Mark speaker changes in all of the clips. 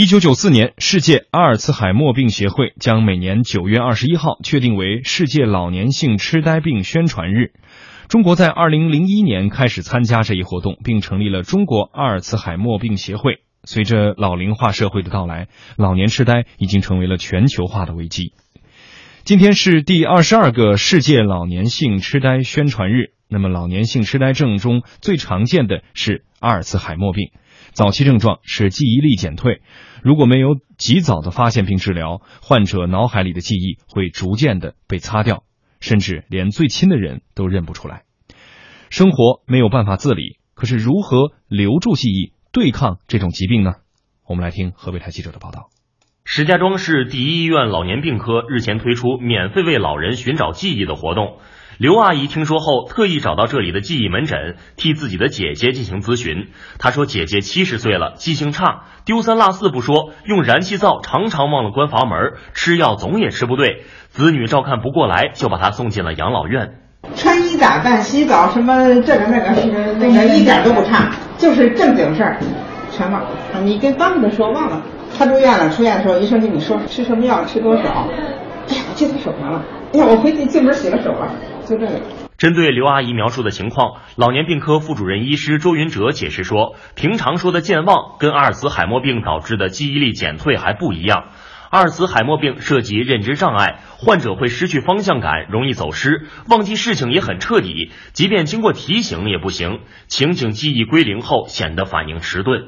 Speaker 1: 一九九四年，世界阿尔茨海默病协会将每年九月二十一号确定为世界老年性痴呆病宣传日。中国在二零零一年开始参加这一活动，并成立了中国阿尔茨海默病协会。随着老龄化社会的到来，老年痴呆已经成为了全球化的危机。今天是第二十二个世界老年性痴呆宣传日。那么，老年性痴呆症中最常见的是阿尔茨海默病。早期症状是记忆力减退，如果没有及早的发现并治疗，患者脑海里的记忆会逐渐的被擦掉，甚至连最亲的人都认不出来。生活没有办法自理，可是如何留住记忆，对抗这种疾病呢？我们来听河北台记者的报道。
Speaker 2: 石家庄市第一医院老年病科日前推出免费为老人寻找记忆的活动。刘阿姨听说后，特意找到这里的记忆门诊，替自己的姐姐进行咨询。她说：“姐姐七十岁了，记性差，丢三落四不说，用燃气灶常常忘了关阀门，吃药总也吃不对，子女照看不过来，就把她送进了养老院。
Speaker 3: 穿衣打扮、洗澡什么这个那个是那个一点都不差，就是正经事儿全忘了。你跟当时的说忘了，他住院了，出院的时候医生跟你说吃什么药，吃多少。哎呀，我记在手上了。哎呀，我回去进门洗了手了。”
Speaker 2: 针对刘阿姨描述的情况，老年病科副主任医师周云哲解释说，平常说的健忘跟阿尔茨海默病导致的记忆力减退还不一样。阿尔茨海默病涉及认知障碍，患者会失去方向感，容易走失，忘记事情也很彻底，即便经过提醒也不行。情景记忆归零后，显得反应迟钝。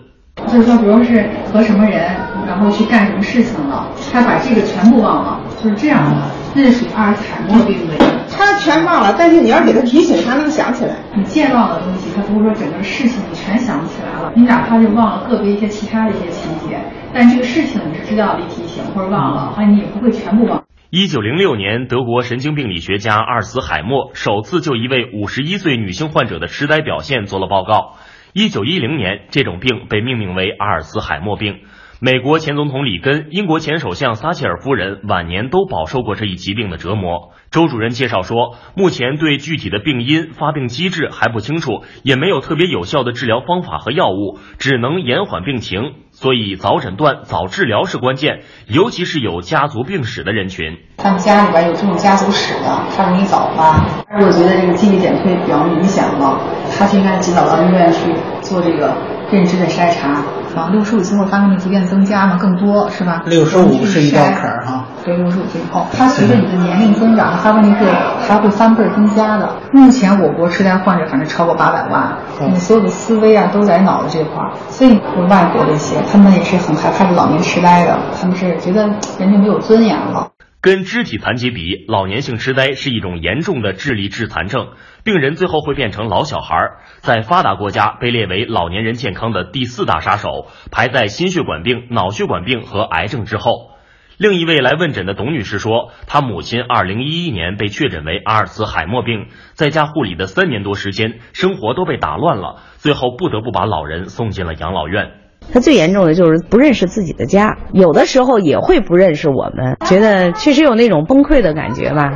Speaker 4: 就是说，比如是和什么人，然后去干什么事情了，他把这个全部忘了，就是这样的，那是属于阿尔茨海默病的。
Speaker 3: 他全忘了，但是你要给他提醒，他能想起来。
Speaker 4: 你健忘的东西，他不会说整个事情你全想不起来了，你哪怕是忘了个别一些其他的一些情节，但这个事情你是知道的提醒或者忘了，啊，你也不会全部忘。
Speaker 2: 一九零六年，德国神经病理学家阿尔茨海默首次就一位五十一岁女性患者的痴呆表现做了报告。一九一零年，这种病被命名为阿尔茨海默病。美国前总统里根、英国前首相撒切尔夫人晚年都饱受过这一疾病的折磨。周主任介绍说，目前对具体的病因、发病机制还不清楚，也没有特别有效的治疗方法和药物，只能延缓病情。所以早诊断、早治疗是关键，尤其是有家族病史的人群。
Speaker 4: 他们家里边有这种家族史的，他容易早发。我觉得这个记忆减退比较明显了，他就应该及早到医院去做这个认知的筛查。啊，六十五岁后发生的疾病增加嘛，更多是吧？
Speaker 5: 六十五是一道坎儿哈。
Speaker 4: 对，六十五之后，它随着你的年龄增长，发病率是还会翻倍增加的。目前我国痴呆患者反正超过八百万，你所有的思维啊都在脑子这块儿，所以外国这些他们也是很害怕这老年痴呆的，他们是觉得人就没有尊严了。
Speaker 2: 跟肢体残疾比，老年性痴呆是一种严重的智力致残症，病人最后会变成老小孩，在发达国家被列为老年人健康的第四大杀手，排在心血管病、脑血管病和癌症之后。另一位来问诊的董女士说，她母亲2011年被确诊为阿尔茨海默病，在家护理的三年多时间，生活都被打乱了，最后不得不把老人送进了养老院。
Speaker 6: 他最严重的就是不认识自己的家，有的时候也会不认识我们，觉得确实有那种崩溃的感觉吧。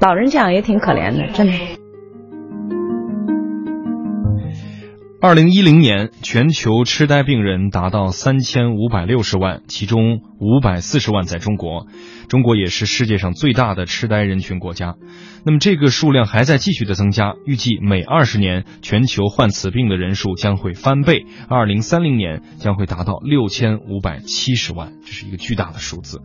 Speaker 6: 老人这样也挺可怜的，真的。
Speaker 1: 二零一零年，全球痴呆病人达到三千五百六十万，其中五百四十万在中国。中国也是世界上最大的痴呆人群国家。那么，这个数量还在继续的增加，预计每二十年，全球患此病的人数将会翻倍，二零三零年将会达到六千五百七十万，这是一个巨大的数字。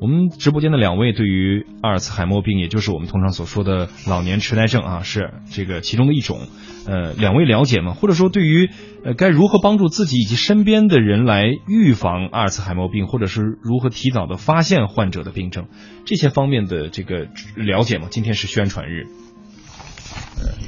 Speaker 1: 我们直播间的两位对于阿尔茨海默病，也就是我们通常所说的老年痴呆症啊，是这个其中的一种。呃，两位了解吗？或者说，对于呃该如何帮助自己以及身边的人来预防阿尔茨海默病，或者是如何提早的发现患者的病症，这些方面的这个了解吗？今天是宣传日，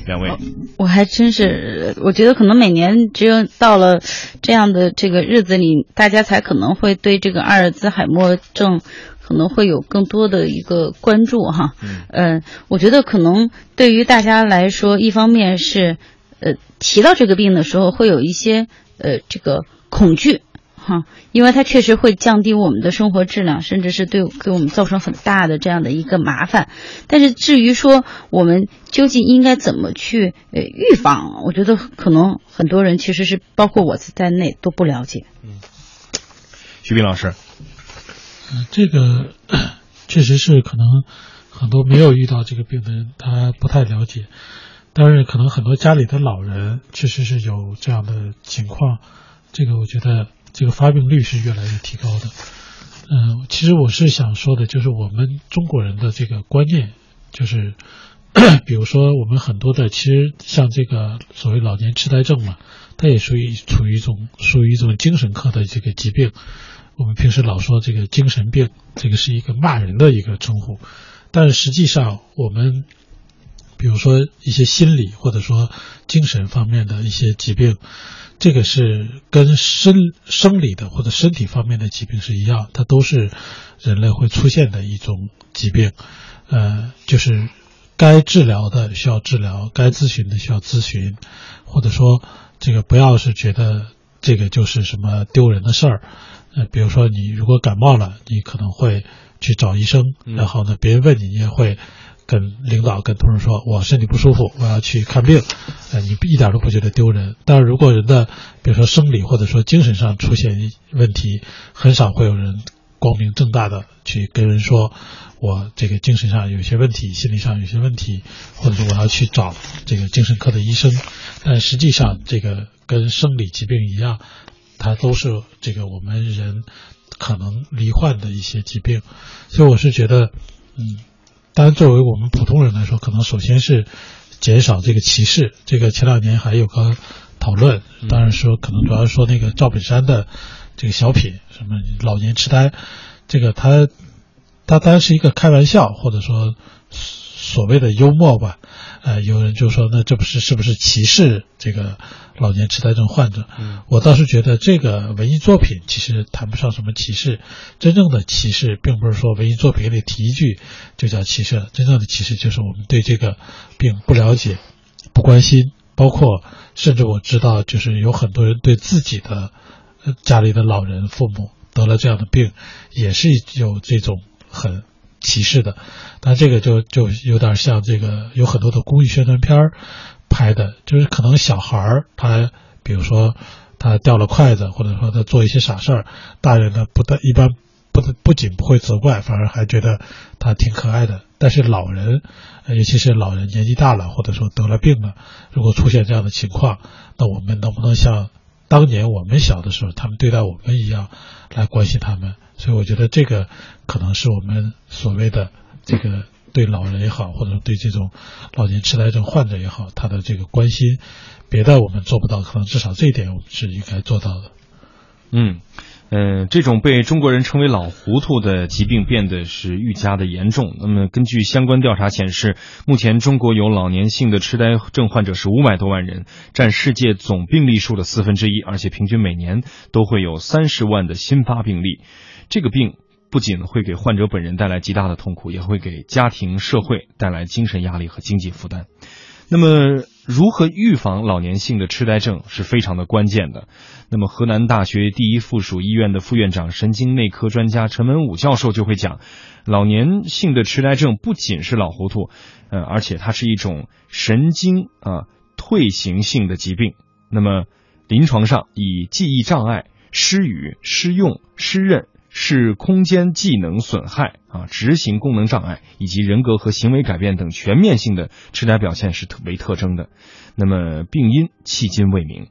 Speaker 1: 两位，
Speaker 7: 我还真是，我觉得可能每年只有到了这样的这个日子里，大家才可能会对这个阿尔兹海默症。可能会有更多的一个关注哈，嗯，呃我觉得可能对于大家来说，一方面是，呃，提到这个病的时候会有一些呃这个恐惧哈，因为它确实会降低我们的生活质量，甚至是对给我们造成很大的这样的一个麻烦。但是至于说我们究竟应该怎么去呃预防，我觉得可能很多人其实是包括我在内都不了解。
Speaker 1: 徐斌老师，
Speaker 8: 嗯，这个 确实是可能很多没有遇到这个病的人他不太了解，但是可能很多家里的老人确实是有这样的情况，这个我觉得这个发病率是越来越提高的。嗯，其实我是想说的，就是我们中国人的这个观念，就是 比如说我们很多的，其实像这个所谓老年痴呆症嘛，它也属于处于一种属于一种精神科的这个疾病。我们平时老说这个精神病，这个是一个骂人的一个称呼，但是实际上我们比如说一些心理或者说精神方面的一些疾病。这个是跟生生理的或者身体方面的疾病是一样，它都是人类会出现的一种疾病，呃，就是该治疗的需要治疗，该咨询的需要咨询，或者说这个不要是觉得这个就是什么丢人的事儿，呃，比如说你如果感冒了，你可能会去找医生，然后呢，别人问你，你也会。跟领导、跟同事说，我身体不舒服，我要去看病，呃，你一点都不觉得丢人。但是如果人的，比如说生理或者说精神上出现问题，很少会有人光明正大的去跟人说，我这个精神上有些问题，心理上有些问题，或者说我要去找这个精神科的医生。但实际上，这个跟生理疾病一样，它都是这个我们人可能罹患的一些疾病。所以我是觉得，嗯。当然，作为我们普通人来说，可能首先是减少这个歧视。这个前两年还有个讨论，当然说可能主要说那个赵本山的这个小品，什么老年痴呆，这个他他当然是一个开玩笑，或者说所谓的幽默吧。呃，有人就说，那这不是是不是歧视这个老年痴呆症患者？
Speaker 1: 嗯，
Speaker 8: 我倒是觉得这个文艺作品其实谈不上什么歧视。真正的歧视，并不是说文艺作品里提一句就叫歧视，真正的歧视就是我们对这个病不了解、不关心，包括甚至我知道，就是有很多人对自己的家里的老人、父母得了这样的病，也是有这种很。歧视的，但这个就就有点像这个有很多的公益宣传片拍的，就是可能小孩儿他，比如说他掉了筷子，或者说他做一些傻事儿，大人呢不但一般不不仅不会责怪，反而还觉得他挺可爱的。但是老人，尤其是老人年纪大了，或者说得了病了，如果出现这样的情况，那我们能不能像当年我们小的时候他们对待我们一样来关心他们？所以我觉得这个可能是我们所谓的这个对老人也好，或者对这种老年痴呆症患者也好，他的这个关心，别的我们做不到，可能至少这一点我们是应该做到的。
Speaker 1: 嗯。嗯，这种被中国人称为“老糊涂”的疾病变得是愈加的严重。那么，根据相关调查显示，目前中国有老年性的痴呆症患者是五百多万人，占世界总病例数的四分之一，而且平均每年都会有三十万的新发病例。这个病不仅会给患者本人带来极大的痛苦，也会给家庭、社会带来精神压力和经济负担。那么，如何预防老年性的痴呆症是非常的关键的。那么，河南大学第一附属医院的副院长、神经内科专家陈文武教授就会讲，老年性的痴呆症不仅是老糊涂，呃，而且它是一种神经啊退行性的疾病。那么，临床上以记忆障碍、失语、失用、失认。是空间技能损害啊，执行功能障碍以及人格和行为改变等全面性的痴呆表现是特为特征的。那么病因迄今未明。